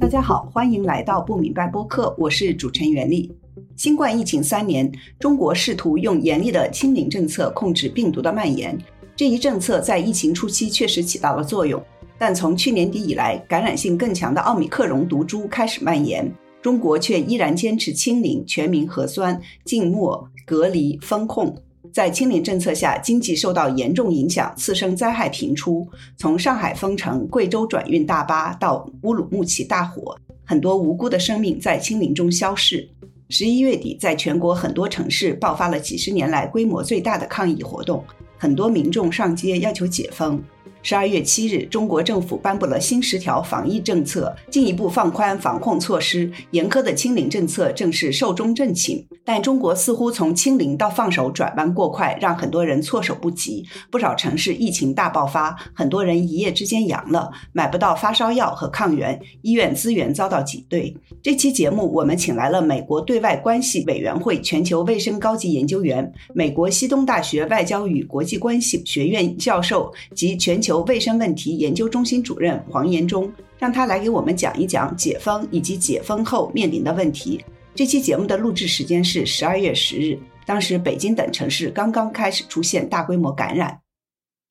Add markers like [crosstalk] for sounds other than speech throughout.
大家好，欢迎来到不明白播客，我是主持人袁丽。新冠疫情三年，中国试图用严厉的清零政策控制病毒的蔓延。这一政策在疫情初期确实起到了作用，但从去年底以来，感染性更强的奥密克戎毒株开始蔓延，中国却依然坚持清零、全民核酸、静默、隔离、封控。在清零政策下，经济受到严重影响，次生灾害频出。从上海封城、贵州转运大巴到乌鲁木齐大火，很多无辜的生命在清零中消逝。十一月底，在全国很多城市爆发了几十年来规模最大的抗议活动，很多民众上街要求解封。十二月七日，中国政府颁布了新十条防疫政策，进一步放宽防控措施，严苛的清零政策正是寿终正寝。但中国似乎从清零到放手转弯过快，让很多人措手不及。不少城市疫情大爆发，很多人一夜之间阳了，买不到发烧药和抗原，医院资源遭到挤兑。这期节目，我们请来了美国对外关系委员会全球卫生高级研究员、美国西东大学外交与国际关系学院教授及全球。由卫生问题研究中心主任黄延忠，让他来给我们讲一讲解封以及解封后面临的问题。这期节目的录制时间是十二月十日，当时北京等城市刚刚开始出现大规模感染。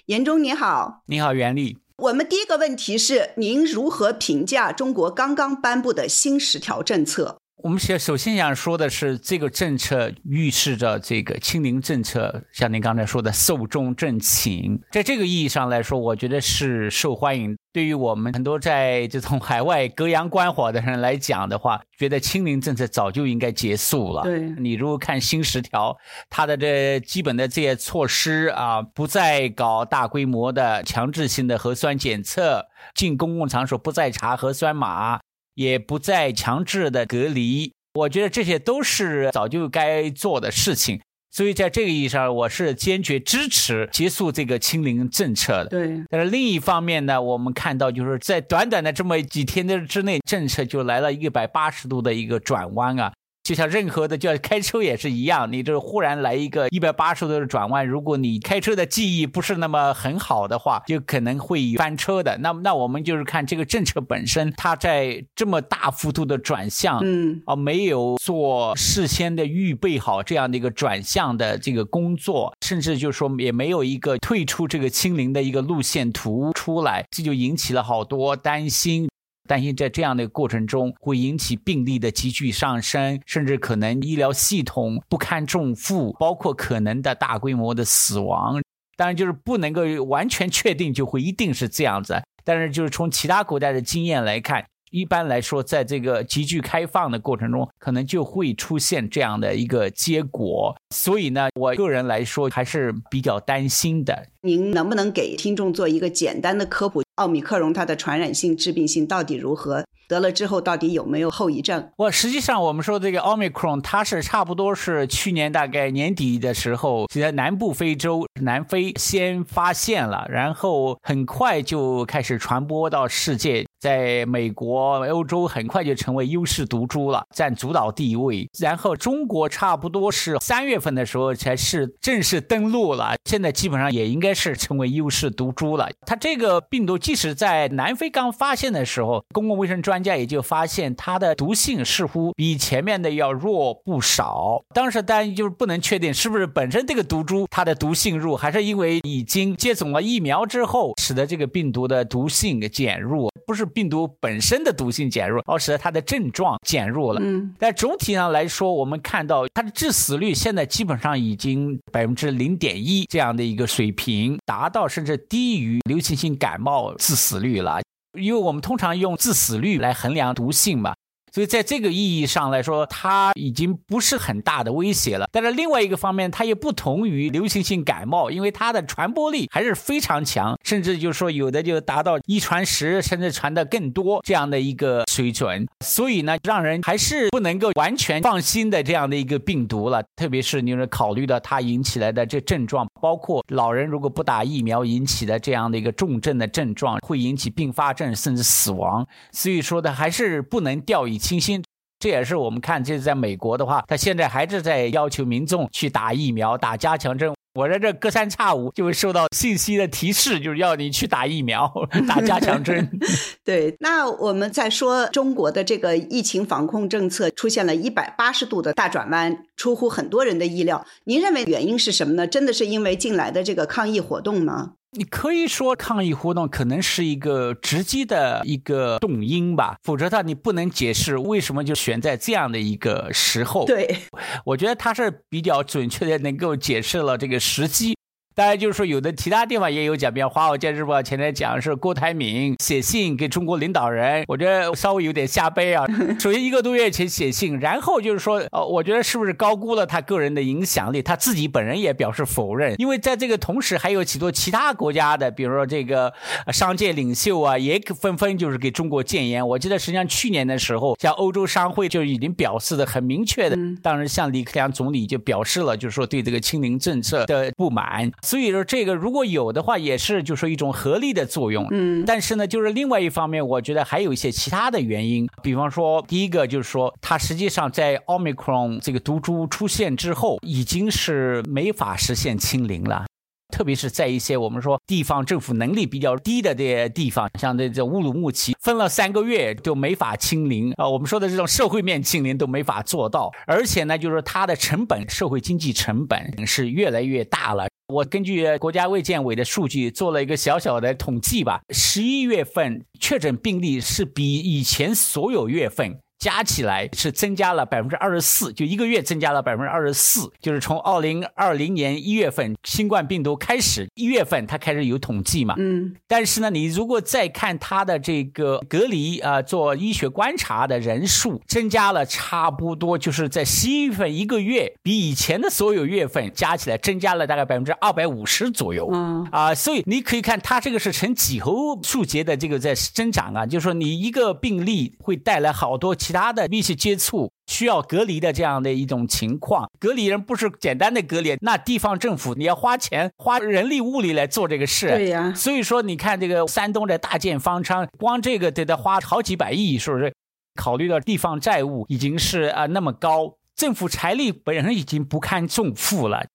延忠你好，你好袁丽。我们第一个问题是，您如何评价中国刚刚颁布的新十条政策？我们先首先想说的是，这个政策预示着这个清零政策，像您刚才说的寿终正寝。在这个意义上来说，我觉得是受欢迎。对于我们很多在这种海外隔洋观火的人来讲的话，觉得清零政策早就应该结束了。对你如果看新十条，它的这基本的这些措施啊，不再搞大规模的强制性的核酸检测，进公共场所不再查核酸码。也不再强制的隔离，我觉得这些都是早就该做的事情。所以在这个意义上，我是坚决支持结束这个清零政策的。对。但是另一方面呢，我们看到就是在短短的这么几天的之内，政策就来了一百八十度的一个转弯啊。就像任何的，就开车也是一样，你这忽然来一个一百八十度的转弯，如果你开车的记忆不是那么很好的话，就可能会翻车的。那那我们就是看这个政策本身，它在这么大幅度的转向，嗯，啊，没有做事先的预备好这样的一个转向的这个工作，甚至就是说也没有一个退出这个清零的一个路线图出来，这就引起了好多担心。担心在这样的过程中会引起病例的急剧上升，甚至可能医疗系统不堪重负，包括可能的大规模的死亡。当然，就是不能够完全确定就会一定是这样子。但是，就是从其他国家的经验来看，一般来说，在这个急剧开放的过程中，可能就会出现这样的一个结果。所以呢，我个人来说还是比较担心的。您能不能给听众做一个简单的科普？奥密克戎它的传染性、致病性到底如何？得了之后到底有没有后遗症？我实际上我们说这个奥密克戎，它是差不多是去年大概年底的时候就，在南部非洲南非先发现了，然后很快就开始传播到世界。在美国、欧洲很快就成为优势毒株了，占主导地位。然后中国差不多是三月份的时候才是正式登陆了，现在基本上也应该是成为优势毒株了。它这个病毒即使在南非刚发现的时候，公共卫生专家也就发现它的毒性似乎比前面的要弱不少。当时担心就是不能确定是不是本身这个毒株它的毒性弱，还是因为已经接种了疫苗之后，使得这个病毒的毒性减弱。不是病毒本身的毒性减弱，而使得它的症状减弱了。嗯，但总体上来说，我们看到它的致死率现在基本上已经百分之零点一这样的一个水平，达到甚至低于流行性感冒致死率了。因为我们通常用致死率来衡量毒性嘛。所以在这个意义上来说，它已经不是很大的威胁了。但是另外一个方面，它也不同于流行性感冒，因为它的传播力还是非常强，甚至就是说有的就达到一传十，甚至传的更多这样的一个水准。所以呢，让人还是不能够完全放心的这样的一个病毒了。特别是你说考虑到它引起来的这症状，包括老人如果不打疫苗引起的这样的一个重症的症状，会引起并发症甚至死亡。所以说的还是不能掉以清新，这也是我们看，就是在美国的话，他现在还是在要求民众去打疫苗、打加强针。我在这隔三差五就会收到信息的提示，就是要你去打疫苗、打加强针。[laughs] 对，那我们再说中国的这个疫情防控政策出现了一百八十度的大转弯，出乎很多人的意料。您认为原因是什么呢？真的是因为近来的这个抗疫活动吗？你可以说抗议活动可能是一个直接的一个动因吧，否则他你不能解释为什么就选在这样的一个时候。对，我觉得他是比较准确的，能够解释了这个时机。当然，就是说有的其他地方也有讲，比如《华尔街日报》前天讲是郭台铭写信给中国领导人，我觉得稍微有点下背啊。[laughs] 首先一个多月前写信，然后就是说，呃，我觉得是不是高估了他个人的影响力？他自己本人也表示否认，因为在这个同时还有许多其他国家的，比如说这个商界领袖啊，也纷纷就是给中国谏言。我记得实际上去年的时候，像欧洲商会就已经表示的很明确的，当时像李克强总理就表示了，就是说对这个清零政策的不满。所以说，这个如果有的话，也是就说一种合力的作用。嗯，但是呢，就是另外一方面，我觉得还有一些其他的原因。比方说，第一个就是说，它实际上在奥密克戎这个毒株出现之后，已经是没法实现清零了。特别是在一些我们说地方政府能力比较低的这些地方，像这这乌鲁木齐，分了三个月就没法清零啊。我们说的这种社会面清零都没法做到，而且呢，就是它的成本，社会经济成本是越来越大了。我根据国家卫健委的数据做了一个小小的统计吧，十一月份确诊病例是比以前所有月份。加起来是增加了百分之二十四，就一个月增加了百分之二十四，就是从二零二零年一月份新冠病毒开始，一月份它开始有统计嘛，嗯，但是呢，你如果再看它的这个隔离啊，做医学观察的人数增加了差不多，就是在十一月份一个月比以前的所有月份加起来增加了大概百分之二百五十左右，嗯。啊，所以你可以看它这个是呈几何数节的这个在增长啊，就是说你一个病例会带来好多其他的密切接触需要隔离的这样的一种情况，隔离人不是简单的隔离，那地方政府你要花钱花人力物力来做这个事，对呀所以说你看这个山东的大建方舱，光这个得得花好几百亿，是不是？考虑到地方债务已经是啊那么高，政府财力本身已经不堪重负了。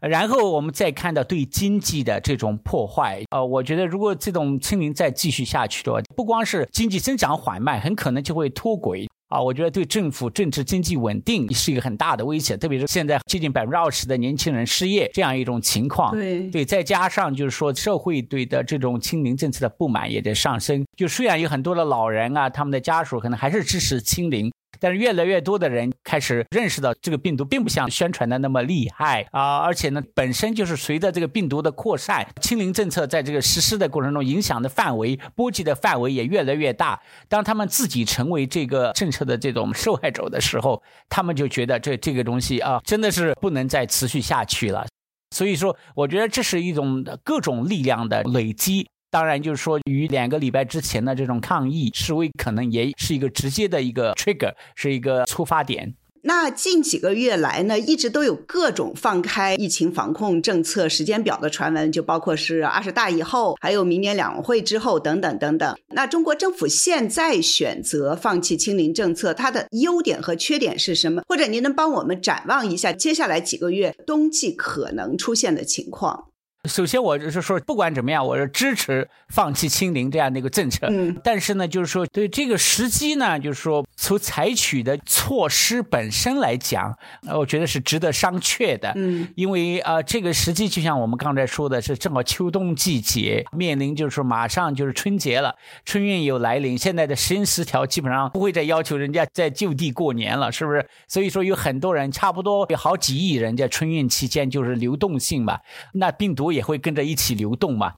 然后我们再看到对经济的这种破坏，呃，我觉得如果这种清零再继续下去的话，不光是经济增长缓慢，很可能就会脱轨啊。我觉得对政府政治经济稳定是一个很大的威胁，特别是现在接近百分之二十的年轻人失业这样一种情况。对对，再加上就是说社会对的这种清零政策的不满也在上升。就虽然有很多的老人啊，他们的家属可能还是支持清零。但是越来越多的人开始认识到这个病毒并不像宣传的那么厉害啊，而且呢，本身就是随着这个病毒的扩散，清零政策在这个实施的过程中影响的范围、波及的范围也越来越大。当他们自己成为这个政策的这种受害者的时候，他们就觉得这这个东西啊，真的是不能再持续下去了。所以说，我觉得这是一种各种力量的累积。当然，就是说，与两个礼拜之前的这种抗议示威，可能也是一个直接的一个 trigger，是一个出发点。那近几个月来呢，一直都有各种放开疫情防控政策时间表的传闻，就包括是二十大以后，还有明年两会之后等等等等。那中国政府现在选择放弃清零政策，它的优点和缺点是什么？或者您能帮我们展望一下接下来几个月冬季可能出现的情况？首先，我就是说，不管怎么样，我是支持放弃清零这样的一个政策。嗯，但是呢，就是说，对这个时机呢，就是说，从采取的措施本身来讲，呃，我觉得是值得商榷的。嗯，因为呃，这个时机就像我们刚才说的，是正好秋冬季节，面临就是说马上就是春节了，春运有来临。现在的实行十条基本上不会再要求人家在就地过年了，是不是？所以说，有很多人，差不多有好几亿人在春运期间就是流动性吧，那病毒。也会跟着一起流动嘛，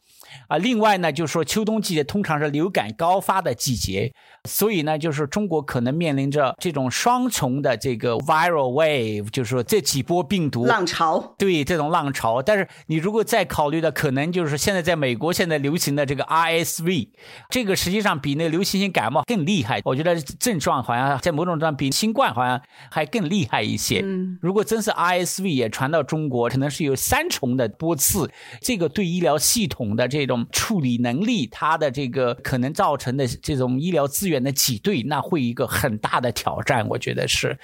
啊，另外呢，就是说秋冬季节通常是流感高发的季节，所以呢，就是中国可能面临着这种双重的这个 viral wave，就是说这几波病毒浪潮，对这种浪潮。但是你如果再考虑的，可能就是现在在美国现在流行的这个 RSV，这个实际上比那个流行性感冒更厉害。我觉得症状好像在某种程度上比新冠好像还更厉害一些。嗯，如果真是 RSV 也传到中国，可能是有三重的波次。这个对医疗系统的这这种处理能力，它的这个可能造成的这种医疗资源的挤兑，那会一个很大的挑战，我觉得是。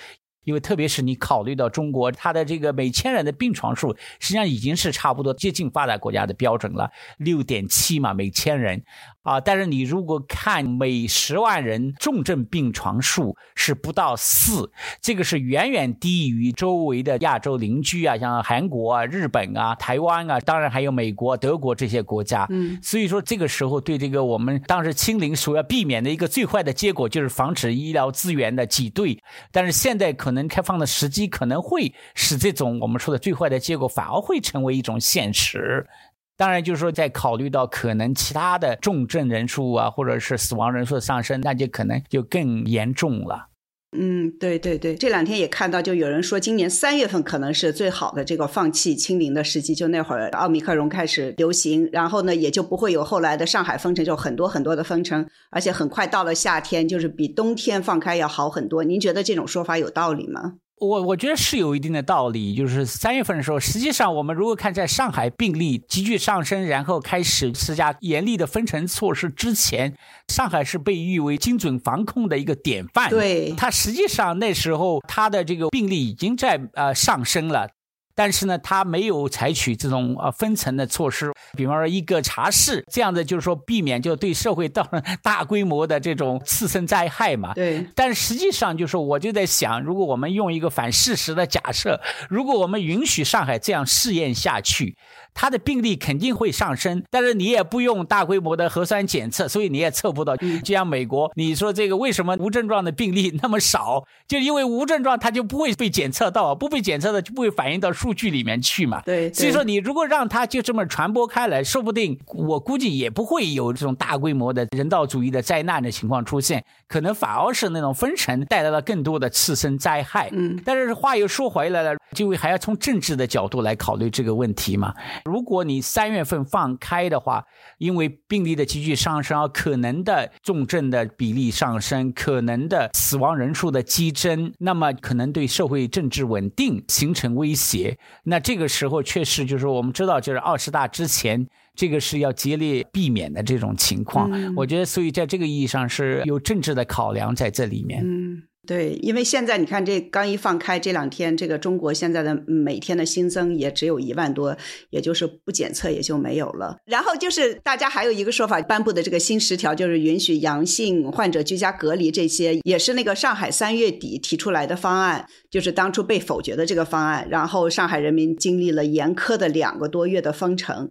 因为特别是你考虑到中国，它的这个每千人的病床数，实际上已经是差不多接近发达国家的标准了，六点七嘛每千人。啊，但是你如果看每十万人重症病床数是不到四，这个是远远低于周围的亚洲邻居啊，像韩国啊、日本啊、台湾啊，当然还有美国、德国这些国家。嗯，所以说这个时候对这个我们当时清零所要避免的一个最坏的结果就是防止医疗资源的挤兑，但是现在可能开放的时机可能会使这种我们说的最坏的结果反而会成为一种现实。当然，就是说，在考虑到可能其他的重症人数啊，或者是死亡人数的上升，那就可能就更严重了。嗯，对对对，这两天也看到，就有人说，今年三月份可能是最好的这个放弃清零的时机，就那会儿奥密克戎开始流行，然后呢，也就不会有后来的上海封城，就很多很多的封城，而且很快到了夏天，就是比冬天放开要好很多。您觉得这种说法有道理吗？我我觉得是有一定的道理，就是三月份的时候，实际上我们如果看在上海病例急剧上升，然后开始施加严厉的分层措施之前，上海是被誉为精准防控的一个典范。对，它实际上那时候它的这个病例已经在呃上升了。但是呢，他没有采取这种呃分层的措施，比方说一个茶室这样的，就是说避免就对社会造成大规模的这种次生灾害嘛。对。但实际上，就是我就在想，如果我们用一个反事实的假设，如果我们允许上海这样试验下去。它的病例肯定会上升，但是你也不用大规模的核酸检测，所以你也测不到。就像美国，你说这个为什么无症状的病例那么少？就因为无症状，它就不会被检测到，不被检测的就不会反映到数据里面去嘛。对，所以说你如果让它就这么传播开来，说不定我估计也不会有这种大规模的人道主义的灾难的情况出现，可能反而是那种封城带来了更多的次生灾害。嗯，但是话又说回来了，就还要从政治的角度来考虑这个问题嘛。如果你三月份放开的话，因为病例的急剧上升，可能的重症的比例上升，可能的死亡人数的激增，那么可能对社会政治稳定形成威胁。那这个时候确实就是我们知道，就是二十大之前，这个是要竭力避免的这种情况。我觉得，所以在这个意义上是有政治的考量在这里面。嗯。对，因为现在你看，这刚一放开，这两天这个中国现在的每天的新增也只有一万多，也就是不检测也就没有了。然后就是大家还有一个说法，颁布的这个新十条，就是允许阳性患者居家隔离，这些也是那个上海三月底提出来的方案，就是当初被否决的这个方案。然后上海人民经历了严苛的两个多月的封城。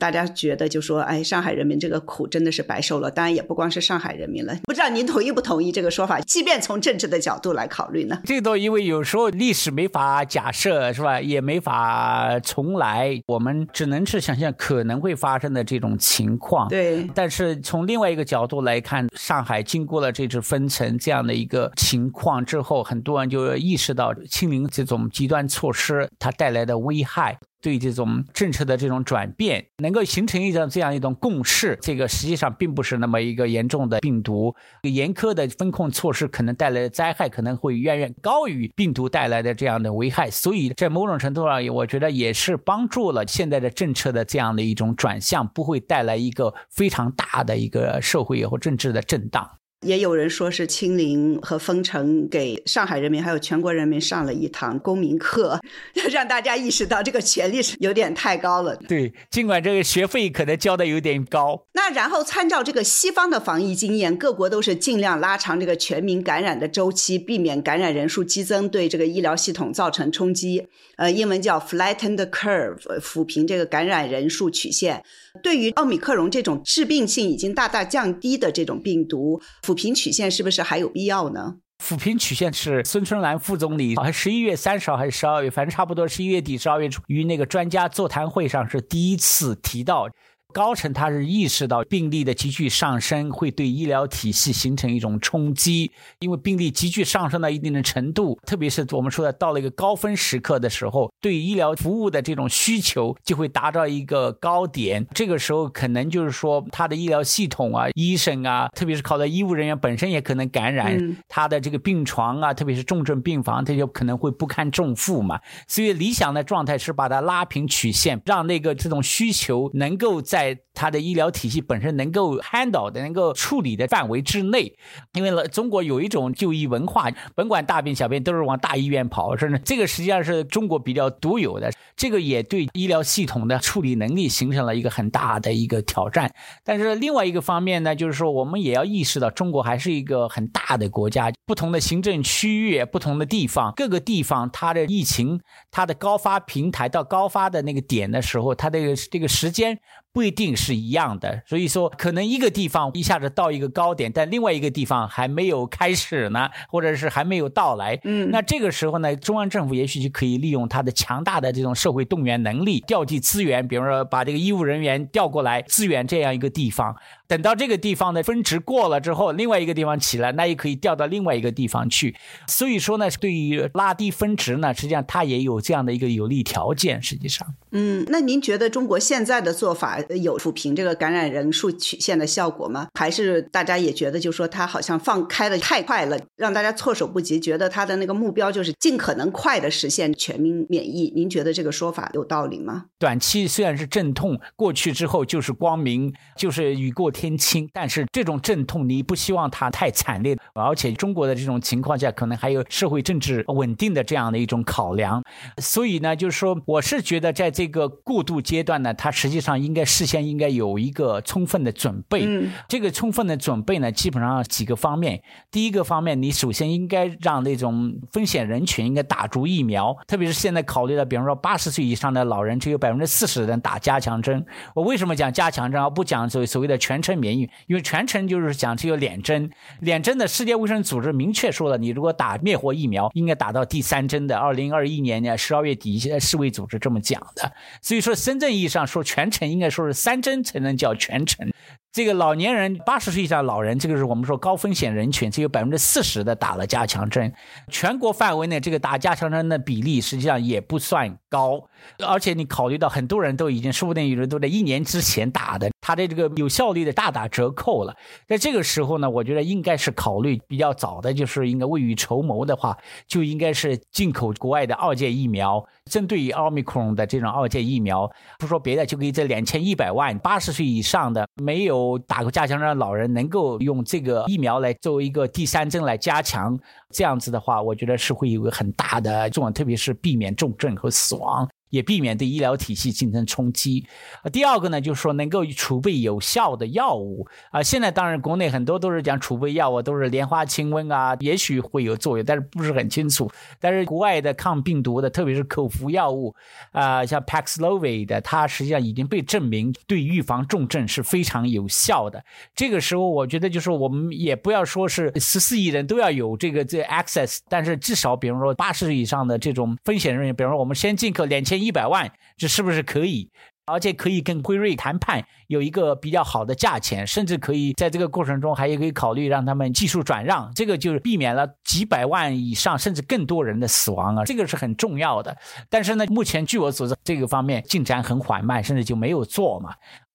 大家觉得就说，哎，上海人民这个苦真的是白受了。当然也不光是上海人民了，不知道您同意不同意这个说法？即便从政治的角度来考虑呢？这都因为有时候历史没法假设，是吧？也没法重来，我们只能是想象可能会发生的这种情况。对。但是从另外一个角度来看，上海经过了这次分层这样的一个情况之后，很多人就意识到清零这种极端措施它带来的危害。对这种政策的这种转变，能够形成一种这样一种共识，这个实际上并不是那么一个严重的病毒，严苛的风控措施可能带来的灾害可能会远远高于病毒带来的这样的危害，所以在某种程度上，我觉得也是帮助了现在的政策的这样的一种转向，不会带来一个非常大的一个社会或政治的震荡。也有人说是清零和封城给上海人民还有全国人民上了一堂公民课，[laughs] 让大家意识到这个权利是有点太高了。对，尽管这个学费可能交的有点高。那然后参照这个西方的防疫经验，各国都是尽量拉长这个全民感染的周期，避免感染人数激增对这个医疗系统造成冲击。呃，英文叫 flatten the curve，抚平这个感染人数曲线。对于奥密克戎这种致病性已经大大降低的这种病毒，抚平曲线是不是还有必要呢？抚平曲线是孙春兰副总理，十一月三十号还是十二月，反正差不多十一月底、十二月初，于那个专家座谈会上是第一次提到。高层他是意识到病例的急剧上升会对医疗体系形成一种冲击，因为病例急剧上升到一定的程度，特别是我们说的到了一个高峰时刻的时候，对医疗服务的这种需求就会达到一个高点。这个时候可能就是说，他的医疗系统啊、医生啊，特别是靠的医务人员本身也可能感染，他的这个病床啊，特别是重症病房，他就可能会不堪重负嘛。所以理想的状态是把它拉平曲线，让那个这种需求能够在在它的医疗体系本身能够 handle 的、能够处理的范围之内。因为，中国有一种就医文化，甭管大病小病都是往大医院跑，是呢，这个实际上是中国比较独有的，这个也对医疗系统的处理能力形成了一个很大的一个挑战。但是另外一个方面呢，就是说我们也要意识到，中国还是一个很大的国家，不同的行政区域、不同的地方，各个地方它的疫情、它的高发平台到高发的那个点的时候，它的这个时间。不一定是一样的，所以说可能一个地方一下子到一个高点，但另外一个地方还没有开始呢，[laughs] 或者是还没有到来。嗯，那这个时候呢，中央政府也许就可以利用它的强大的这种社会动员能力，调集资源，比如说把这个医务人员调过来支援这样一个地方。等到这个地方的分值过了之后，另外一个地方起来，那也可以调到另外一个地方去。所以说呢，对于拉低分值呢，实际上它也有这样的一个有利条件。实际上，嗯，那您觉得中国现在的做法有抚平这个感染人数曲线的效果吗？还是大家也觉得，就说它好像放开的太快了，让大家措手不及，觉得它的那个目标就是尽可能快的实现全民免疫？您觉得这个说法有道理吗？短期虽然是阵痛，过去之后就是光明，就是雨过。天晴，但是这种阵痛你不希望它太惨烈，而且中国的这种情况下，可能还有社会政治稳定的这样的一种考量，所以呢，就是说，我是觉得在这个过渡阶段呢，它实际上应该是事先应该有一个充分的准备。嗯，这个充分的准备呢，基本上几个方面。第一个方面，你首先应该让那种风险人群应该打足疫苗，特别是现在考虑到，比方说八十岁以上的老人，只有百分之四十的人打加强针。我为什么讲加强针而不讲所所谓的全？程免疫，因为全程就是讲只有两针，两针的世界卫生组织明确说了，你如果打灭活疫苗，应该打到第三针的。二零二一年呢，十二月底，现在世卫组织这么讲的。所以说，深圳意义上说，全程应该说是三针才能叫全程。这个老年人八十岁以上老人，这个是我们说高风险人群，只有百分之四十的打了加强针。全国范围内，这个打加强针的比例实际上也不算高，而且你考虑到很多人都已经，说不定有人都在一年之前打的，他的这个有效率的大打折扣了。在这个时候呢，我觉得应该是考虑比较早的，就是应该未雨绸缪的话，就应该是进口国外的二价疫苗，针对于奥密克戎的这种二价疫苗，不说别的，就可以这两千一百万八十岁以上的没有。打过加强针的老人能够用这个疫苗来作为一个第三针来加强，这样子的话，我觉得是会有个很大的作用，特别是避免重症和死亡。也避免对医疗体系形成冲击。啊，第二个呢，就是说能够储备有效的药物啊。现在当然国内很多都是讲储备药物，都是莲花清瘟啊，也许会有作用，但是不是很清楚。但是国外的抗病毒的，特别是口服药物啊，像 Paxlovid 的，它实际上已经被证明对预防重症是非常有效的。这个时候，我觉得就是我们也不要说是十四亿人都要有这个这 access，但是至少比如说八十以上的这种风险人员，比如说我们先进口两千。一百万，这是不是可以？而且可以跟辉瑞谈判，有一个比较好的价钱，甚至可以在这个过程中还可以考虑让他们技术转让，这个就是避免了几百万以上甚至更多人的死亡啊，这个是很重要的。但是呢，目前据我所知，这个方面进展很缓慢，甚至就没有做嘛。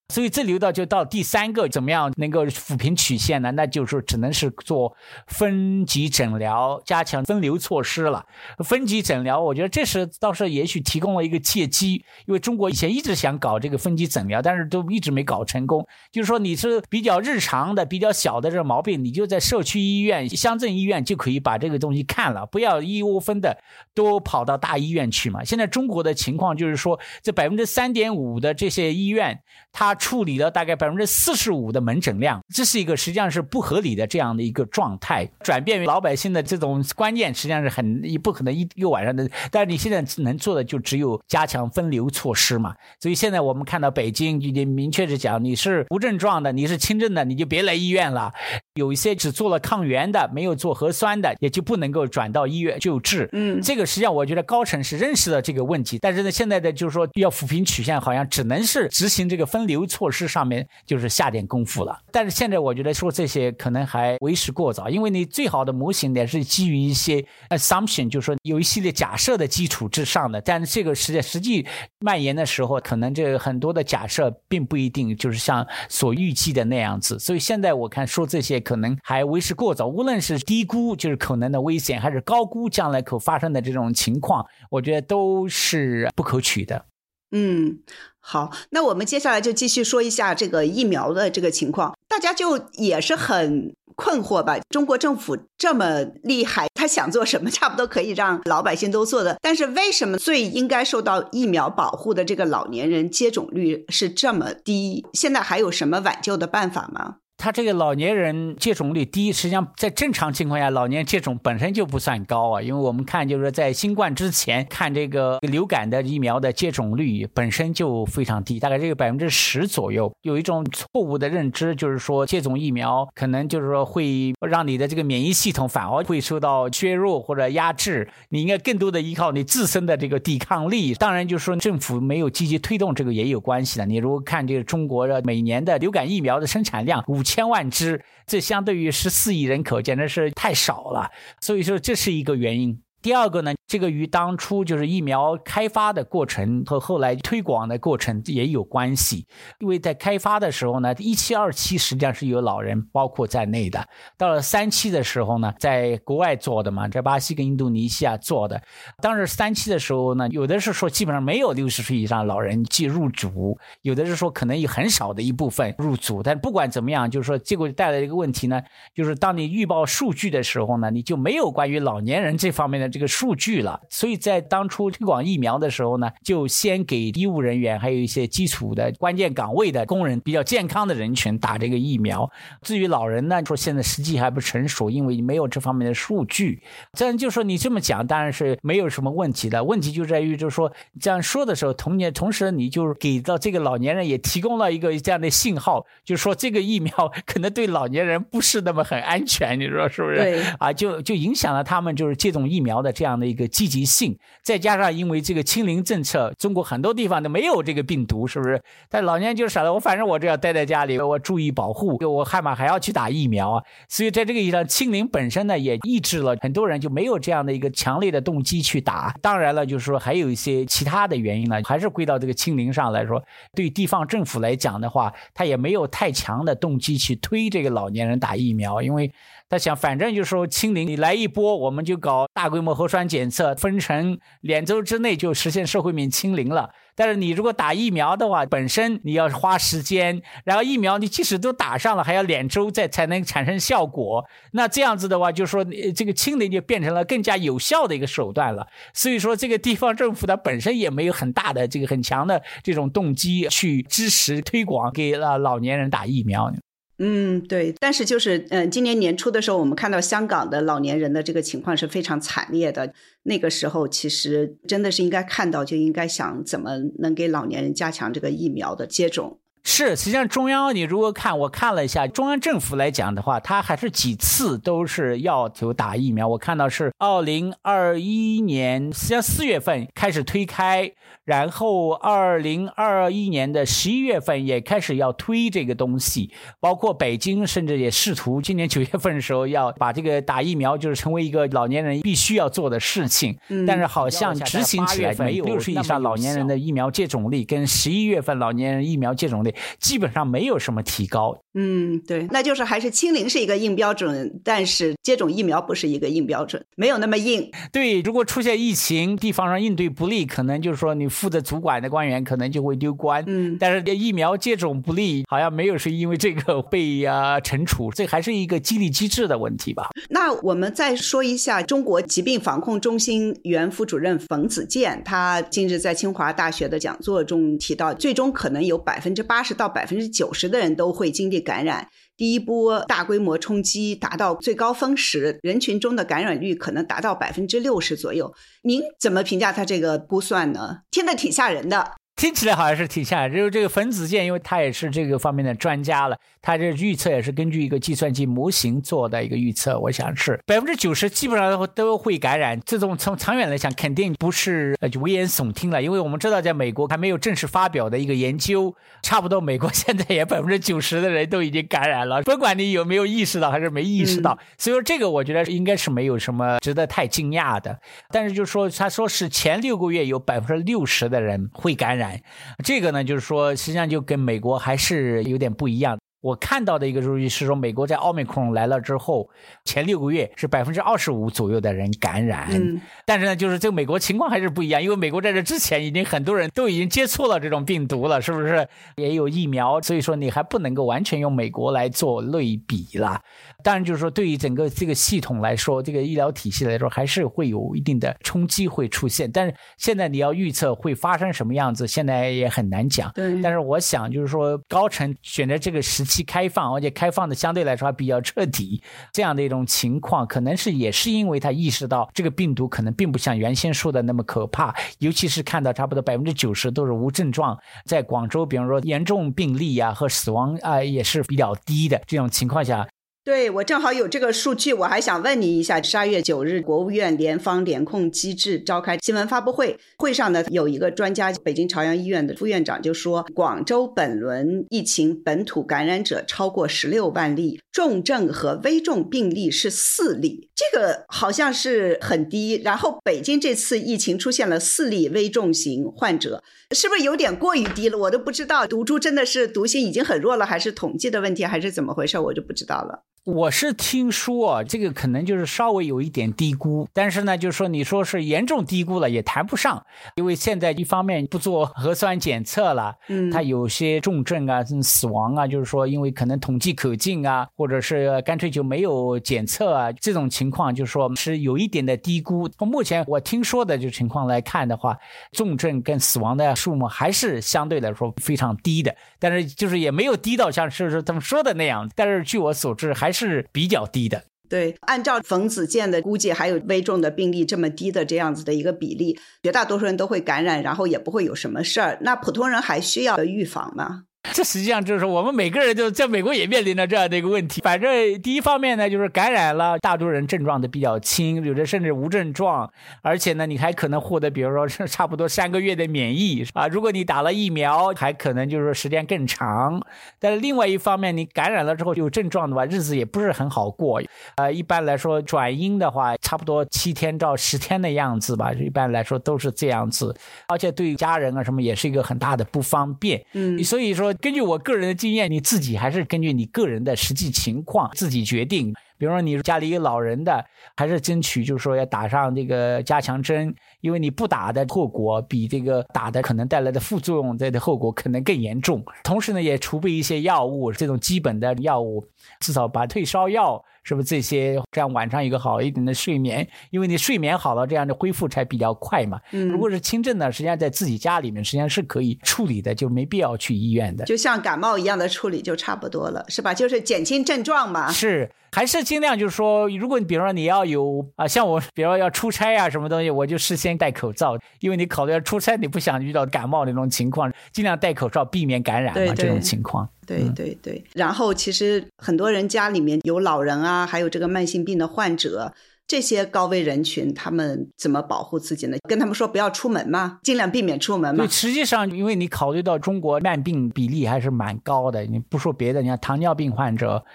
所以这流到就到第三个，怎么样能够抚平曲线呢？那就是只能是做分级诊疗，加强分流措施了。分级诊疗，我觉得这是倒是也许提供了一个契机，因为中国以前一直想搞这个分级诊疗，但是都一直没搞成功。就是说你是比较日常的、比较小的这个毛病，你就在社区医院、乡镇医院就可以把这个东西看了，不要一窝蜂的都跑到大医院去嘛。现在中国的情况就是说，这百分之三点五的这些医院，它处理了大概百分之四十五的门诊量，这是一个实际上是不合理的这样的一个状态。转变为老百姓的这种观念，实际上是很也不可能一一个晚上的。但是你现在能做的就只有加强分流措施嘛。所以现在我们看到北京已经明确的讲，你是无症状的，你是轻症的，你就别来医院了。有一些只做了抗原的，没有做核酸的，也就不能够转到医院救治。嗯，这个实际上我觉得高层是认识了这个问题，但是呢，现在的就是说要抚平曲线，好像只能是执行这个分流。措施上面就是下点功夫了，但是现在我觉得说这些可能还为时过早，因为你最好的模型也是基于一些 assumption，就是说有一系列假设的基础之上的，但是这个实际实际蔓延的时候，可能这很多的假设并不一定就是像所预计的那样子，所以现在我看说这些可能还为时过早，无论是低估就是可能的危险，还是高估将来可发生的这种情况，我觉得都是不可取的。嗯，好，那我们接下来就继续说一下这个疫苗的这个情况。大家就也是很困惑吧？中国政府这么厉害，他想做什么，差不多可以让老百姓都做的。但是为什么最应该受到疫苗保护的这个老年人接种率是这么低？现在还有什么挽救的办法吗？他这个老年人接种率低，实际上在正常情况下，老年接种本身就不算高啊。因为我们看，就是说在新冠之前看这个流感的疫苗的接种率本身就非常低，大概这个百分之十左右。有一种错误的认知，就是说接种疫苗可能就是说会让你的这个免疫系统反而会受到削弱或者压制，你应该更多的依靠你自身的这个抵抗力。当然，就是说政府没有积极推动这个也有关系的。你如果看这个中国的每年的流感疫苗的生产量五。千万只，这相对于十四亿人口，简直是太少了。所以说，这是一个原因。第二个呢，这个与当初就是疫苗开发的过程和后来推广的过程也有关系。因为在开发的时候呢，一期、二期实际上是有老人包括在内的。到了三期的时候呢，在国外做的嘛，在巴西跟印度尼西亚做的。当时三期的时候呢，有的是说基本上没有六十岁以上老人进入组，有的是说可能有很少的一部分入组。但不管怎么样，就是说结果带来一个问题呢，就是当你预报数据的时候呢，你就没有关于老年人这方面的。这个数据了，所以在当初推广疫苗的时候呢，就先给医务人员还有一些基础的关键岗位的工人，比较健康的人群打这个疫苗。至于老人呢，说现在时机还不成熟，因为没有这方面的数据。这样就说你这么讲，当然是没有什么问题的。问题就在于，就是说这样说的时候，同年同时你就给到这个老年人也提供了一个这样的信号，就是说这个疫苗 [laughs] 可能对老年人不是那么很安全，你说是不是？对啊，就就影响了他们就是接种疫苗。的这样的一个积极性，再加上因为这个清零政策，中国很多地方都没有这个病毒，是不是？但老年人就傻了，我反正我这要待在家里，我注意保护，我害怕还要去打疫苗啊。所以在这个意义上，清零本身呢，也抑制了很多人就没有这样的一个强烈的动机去打。当然了，就是说还有一些其他的原因呢，还是归到这个清零上来说，对地方政府来讲的话，他也没有太强的动机去推这个老年人打疫苗，因为。他想，反正就说清零，你来一波，我们就搞大规模核酸检测，分成两周之内就实现社会面清零了。但是你如果打疫苗的话，本身你要花时间，然后疫苗你即使都打上了，还要两周再才能产生效果。那这样子的话，就说这个清零就变成了更加有效的一个手段了。所以说，这个地方政府它本身也没有很大的这个很强的这种动机去支持推广给了老年人打疫苗。嗯，对，但是就是，嗯，今年年初的时候，我们看到香港的老年人的这个情况是非常惨烈的。那个时候，其实真的是应该看到，就应该想怎么能给老年人加强这个疫苗的接种。是，实际上中央你如果看，我看了一下中央政府来讲的话，他还是几次都是要求打疫苗。我看到是二零二一年，实际上四月份开始推开，然后二零二一年的十一月份也开始要推这个东西，包括北京甚至也试图今年九月份的时候要把这个打疫苗就是成为一个老年人必须要做的事情。嗯，但是好像执行起来没有六十以上老年人的疫苗接种率跟十一月份老年人疫苗接种率。基本上没有什么提高。嗯，对，那就是还是清零是一个硬标准，但是接种疫苗不是一个硬标准，没有那么硬。对，如果出现疫情，地方上应对不利，可能就是说你负责主管的官员可能就会丢官。嗯，但是疫苗接种不利，好像没有是因为这个被啊惩处，这还是一个激励机制的问题吧。那我们再说一下中国疾病防控中心原副主任冯子健，他近日在清华大学的讲座中提到，最终可能有百分之八十到百分之九十的人都会经历。感染第一波大规模冲击达到最高峰时，人群中的感染率可能达到百分之六十左右。您怎么评价他这个估算呢？听着挺吓人的。听起来好像是挺吓人，就是这个冯子健，因为他也是这个方面的专家了，他这预测也是根据一个计算机模型做的一个预测。我想是百分之九十基本上都会感染，这种从长远来讲肯定不是呃危言耸听了，因为我们知道在美国还没有正式发表的一个研究，差不多美国 [laughs] 现在也百分之九十的人都已经感染了，不管你有没有意识到还是没意识到，所以说这个我觉得应该是没有什么值得太惊讶的。但是就是说他说是前六个月有百分之六十的人会感染。这个呢，就是说，实际上就跟美国还是有点不一样。我看到的一个数据是说，美国在奥密克戎来了之后，前六个月是百分之二十五左右的人感染。嗯，但是呢，就是这个美国情况还是不一样，因为美国在这之前已经很多人都已经接触了这种病毒了，是不是？也有疫苗，所以说你还不能够完全用美国来做类比了。当然，就是说对于整个这个系统来说，这个医疗体系来说，还是会有一定的冲击会出现。但是现在你要预测会发生什么样子，现在也很难讲。对。但是我想，就是说高层选择这个时。期开放，而且开放的相对来说还比较彻底，这样的一种情况，可能是也是因为他意识到这个病毒可能并不像原先说的那么可怕，尤其是看到差不多百分之九十都是无症状，在广州，比方说严重病例呀和死亡啊也是比较低的这种情况下。对我正好有这个数据，我还想问你一下。十二月九日，国务院联防联控机制召开新闻发布会，会上呢有一个专家，北京朝阳医院的副院长就说，广州本轮疫情本土感染者超过十六万例，重症和危重病例是四例，这个好像是很低。然后北京这次疫情出现了四例危重型患者，是不是有点过于低了？我都不知道毒株真的是毒性已经很弱了，还是统计的问题，还是怎么回事？我就不知道了。我是听说啊，这个可能就是稍微有一点低估，但是呢，就是说你说是严重低估了也谈不上，因为现在一方面不做核酸检测了，嗯，他有些重症啊、死亡啊，就是说因为可能统计口径啊，或者是干脆就没有检测啊，这种情况就是说是有一点的低估。从目前我听说的就情况来看的话，重症跟死亡的数目还是相对来说非常低的，但是就是也没有低到像是是他们说的那样，但是据我所知还。还是比较低的。对，按照冯子健的估计，还有危重的病例这么低的这样子的一个比例，绝大多数人都会感染，然后也不会有什么事儿。那普通人还需要预防吗？[laughs] 这实际上就是我们每个人就在美国也面临着这样的一个问题。反正第一方面呢，就是感染了，大多数人症状都比较轻，有的甚至无症状，而且呢，你还可能获得，比如说是差不多三个月的免疫啊。如果你打了疫苗，还可能就是说时间更长。但是另外一方面，你感染了之后有症状的话，日子也不是很好过。呃，一般来说转阴的话，差不多七天到十天的样子吧。一般来说都是这样子，而且对家人啊什么也是一个很大的不方便。嗯，所以说。根据我个人的经验，你自己还是根据你个人的实际情况自己决定。比如说你家里有老人的，还是争取就是说要打上这个加强针，因为你不打的后果比这个打的可能带来的副作用的后果可能更严重。同时呢，也储备一些药物，这种基本的药物，至少把退烧药。是不是这些这样晚上有个好一点的睡眠？因为你睡眠好了，这样的恢复才比较快嘛。嗯，如果是轻症呢，实际上在自己家里面实际上是可以处理的，就没必要去医院的。就像感冒一样的处理就差不多了，是吧？就是减轻症状嘛。是。还是尽量就是说，如果你比如说你要有啊，像我，[laughs] 比如说要出差啊，什么东西，我就事先戴口罩，因为你考虑要出差，你不想遇到感冒那种情况，尽量戴口罩，避免感染嘛，这种情况。对对对。然后其实很多人家里面有老人啊，还有这个慢性病的患者，这些高危人群，他们怎么保护自己呢？跟他们说不要出门嘛，尽量避免出门嘛。对，实际上因为你考虑到中国慢病比例还是蛮高的，你不说别的，你看糖尿病患者。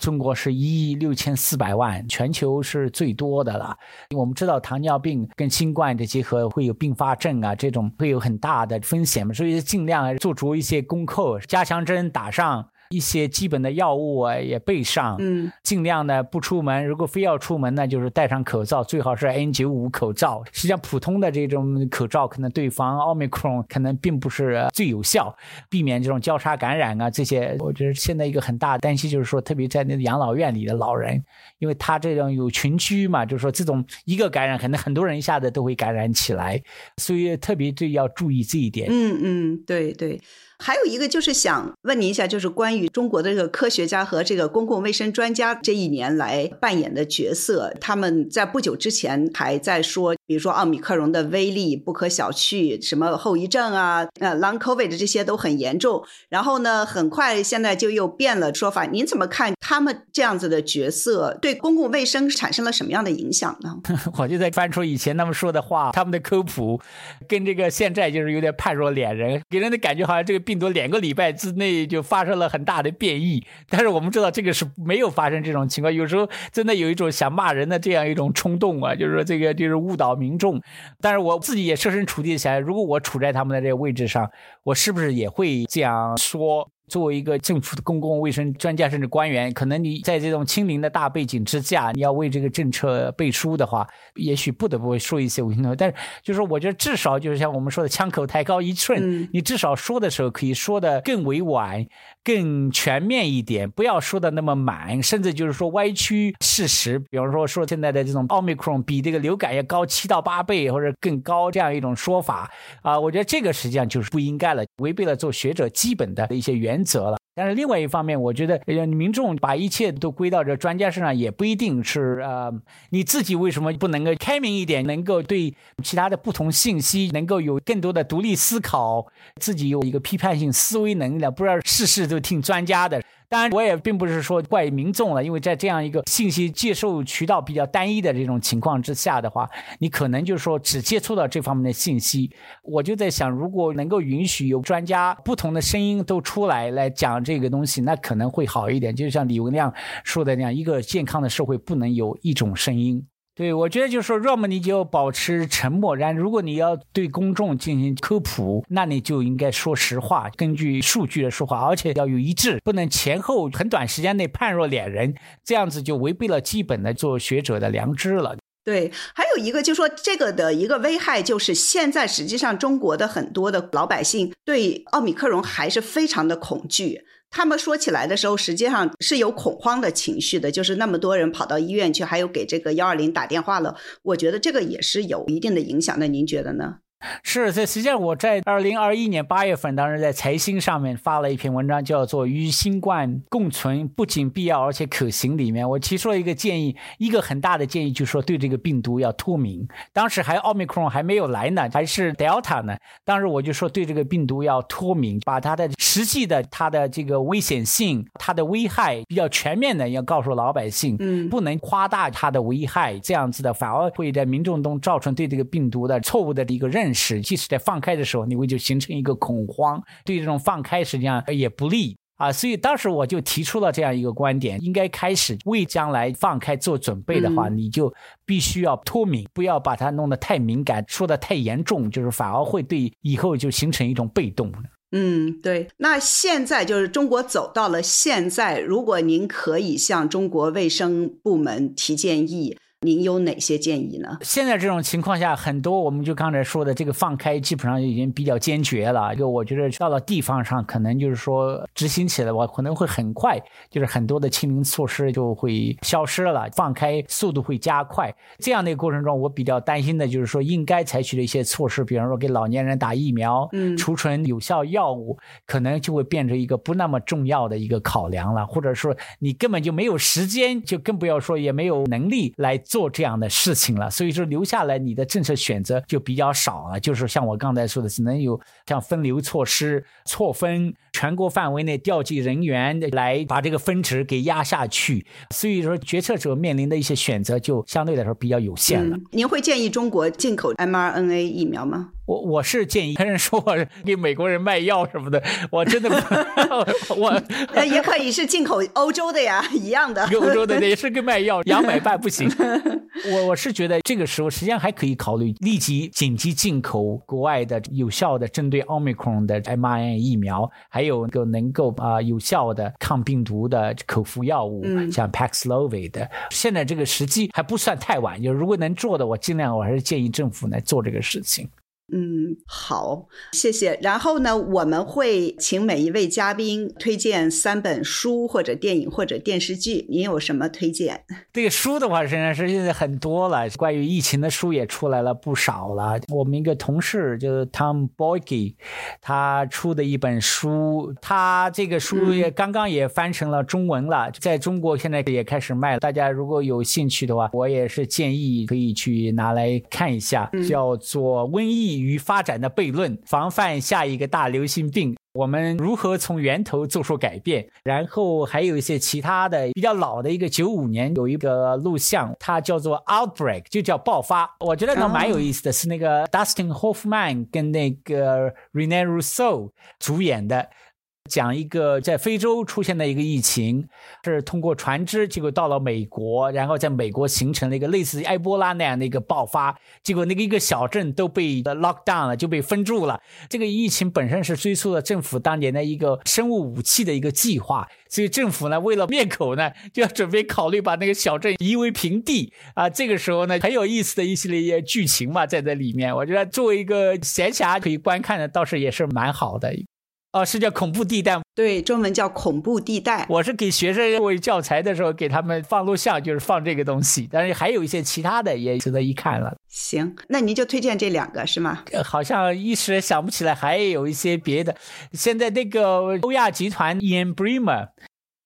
中国是一亿六千四百万，全球是最多的了。我们知道糖尿病跟新冠的结合会有并发症啊，这种会有很大的风险嘛，所以尽量做足一些功课，加强针打上。一些基本的药物啊也备上，嗯，尽量呢不出门。如果非要出门呢，就是戴上口罩，最好是 N95 口罩。实际上，普通的这种口罩可能对防奥密克戎可能并不是最有效，避免这种交叉感染啊这些。我觉得现在一个很大的担心就是说，特别在那个养老院里的老人，因为他这种有群居嘛，就是说这种一个感染，可能很多人一下子都会感染起来，所以特别就要注意这一点。嗯嗯，对对。还有一个就是想问您一下，就是关于中国的这个科学家和这个公共卫生专家这一年来扮演的角色。他们在不久之前还在说，比如说奥密克戎的威力不可小觑，什么后遗症啊，呃，long covid 的这些都很严重。然后呢，很快现在就又变了说法。您怎么看他们这样子的角色对公共卫生产生了什么样的影响呢？[laughs] 我就在翻出以前他们说的话，他们的科普跟这个现在就是有点判若两人，给人的感觉好像这个。病毒两个礼拜之内就发生了很大的变异，但是我们知道这个是没有发生这种情况。有时候真的有一种想骂人的这样一种冲动啊，就是说这个就是误导民众。但是我自己也设身处地想，如果我处在他们的这个位置上，我是不是也会这样说？作为一个政府的公共卫生专家甚至官员，可能你在这种清零的大背景之下，你要为这个政策背书的话，也许不得不说一些违心的。但是，就是我觉得至少就是像我们说的“枪口抬高一寸”，你至少说的时候可以说的更委婉、更全面一点，不要说的那么满，甚至就是说歪曲事实。比方说，说现在的这种奥密克戎比这个流感要高七到八倍或者更高这样一种说法啊，我觉得这个实际上就是不应该了，违背了做学者基本的一些原。原则了，但是另外一方面，我觉得呃民众把一切都归到这专家身上，也不一定是呃，你自己为什么不能够开明一点，能够对其他的不同信息能够有更多的独立思考，自己有一个批判性思维能力，不知道事事都听专家的。当然，我也并不是说怪民众了，因为在这样一个信息接受渠道比较单一的这种情况之下的话，你可能就是说只接触到这方面的信息。我就在想，如果能够允许有专家不同的声音都出来来讲这个东西，那可能会好一点。就像李文亮说的那样，一个健康的社会不能有一种声音。对，我觉得就是说，要么你就保持沉默，然如果你要对公众进行科普，那你就应该说实话，根据数据的说话，而且要有一致，不能前后很短时间内判若两人，这样子就违背了基本的做学者的良知了。对，还有一个就是说，这个的一个危害就是，现在实际上中国的很多的老百姓对奥米克戎还是非常的恐惧。他们说起来的时候，实际上是有恐慌的情绪的，就是那么多人跑到医院去，还有给这个幺二零打电话了。我觉得这个也是有一定的影响的，您觉得呢？[laughs] 是，这实际上我在二零二一年八月份，当时在财新上面发了一篇文章，叫做《与新冠共存不仅必要而且可行》。里面我提出了一个建议，一个很大的建议，就是说对这个病毒要脱敏。当时还奥密克戎还没有来呢，还是 Delta 呢。当时我就说对这个病毒要脱敏，把它的实际的它的这个危险性、它的危害比较全面的要告诉老百姓，嗯，不能夸大它的危害，这样子的反而会在民众中造成对这个病毒的错误的一个认识。使即使在放开的时候，你会就形成一个恐慌，对这种放开实际上也不利啊。所以当时我就提出了这样一个观点：应该开始为将来放开做准备的话，你就必须要脱敏，不要把它弄得太敏感，说的太严重，就是反而会对以后就形成一种被动。嗯，对。那现在就是中国走到了现在，如果您可以向中国卫生部门提建议。您有哪些建议呢？现在这种情况下，很多我们就刚才说的这个放开，基本上已经比较坚决了。就我觉得到了地方上，可能就是说执行起来，我可能会很快，就是很多的清零措施就会消失了，放开速度会加快。这样的一个过程中，我比较担心的就是说，应该采取的一些措施，比方说给老年人打疫苗，嗯，储存有效药物，可能就会变成一个不那么重要的一个考量了，或者说你根本就没有时间，就更不要说也没有能力来。做这样的事情了，所以说留下来你的政策选择就比较少了。就是像我刚才说的，只能有像分流措施、错分全国范围内调集人员来把这个分值给压下去。所以说，决策者面临的一些选择就相对来说比较有限了。您会建议中国进口 mRNA 疫苗吗？我我是建议，别人说我给美国人卖药什么的，我真的我 [laughs] 也可以是进口欧洲的呀，一样的。欧洲的 [laughs] 也是跟卖药，两百半不行。[laughs] 我我是觉得这个时候实际上还可以考虑立即紧急进口国外的有效的针对奥密克戎的 mRNA 疫苗，还有个能够啊有效的抗病毒的口服药物，像 Paxlovid 的。现在这个时机还不算太晚，就如果能做的，我尽量我还是建议政府来做这个事情。嗯，好，谢谢。然后呢，我们会请每一位嘉宾推荐三本书或者电影或者电视剧。您有什么推荐？[laughs] 这个书的话，实际上是现在很多了，关于疫情的书也出来了不少了。我们一个同事就是 Tom Boyke，他出的一本书，他这个书也刚刚也翻成了中文了，在中国现在也开始卖了。大家如果有兴趣的话，我也是建议可以去拿来看一下，叫做《瘟疫》。与发展的悖论，防范下一个大流行病，我们如何从源头做出改变？然后还有一些其他的比较老的一个九五年有一个录像，它叫做 Outbreak，就叫爆发。我觉得呢蛮有意思的是那个 Dustin Hoffman 跟那个 Rene Russo 主演的。讲一个在非洲出现的一个疫情，是通过船只，结果到了美国，然后在美国形成了一个类似埃博拉那样的一个爆发，结果那个一个小镇都被 lock down 了，就被封住了。这个疫情本身是追溯了政府当年的一个生物武器的一个计划，所以政府呢为了灭口呢，就要准备考虑把那个小镇夷为平地啊。这个时候呢，很有意思的一系列一些剧情嘛，在这里面，我觉得作为一个闲暇可以观看的，倒是也是蛮好的。哦，是叫恐怖地带，对，中文叫恐怖地带。我是给学生作为教材的时候，给他们放录像，就是放这个东西。但是还有一些其他的也值得一看了。行，那您就推荐这两个是吗？好像一时想不起来，还有一些别的。现在那个欧亚集团 Ian Bremer。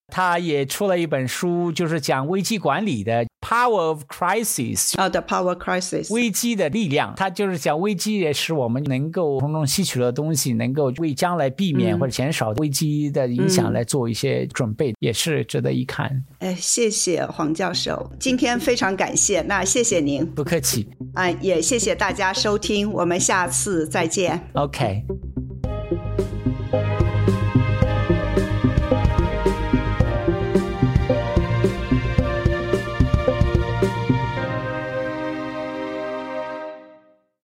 他也出了一本书，就是讲危机管理的《Power of Crisis》。啊，The Power Crisis，危机的力量。他就是讲危机也使我们能够从中吸取的东西，能够为将来避免或者减少危机的影响来做一些准备，也是值得一看。哎，谢谢黄教授，今天非常感谢，那谢谢您，不客气。啊，也谢谢大家收听，我们下次再见。OK。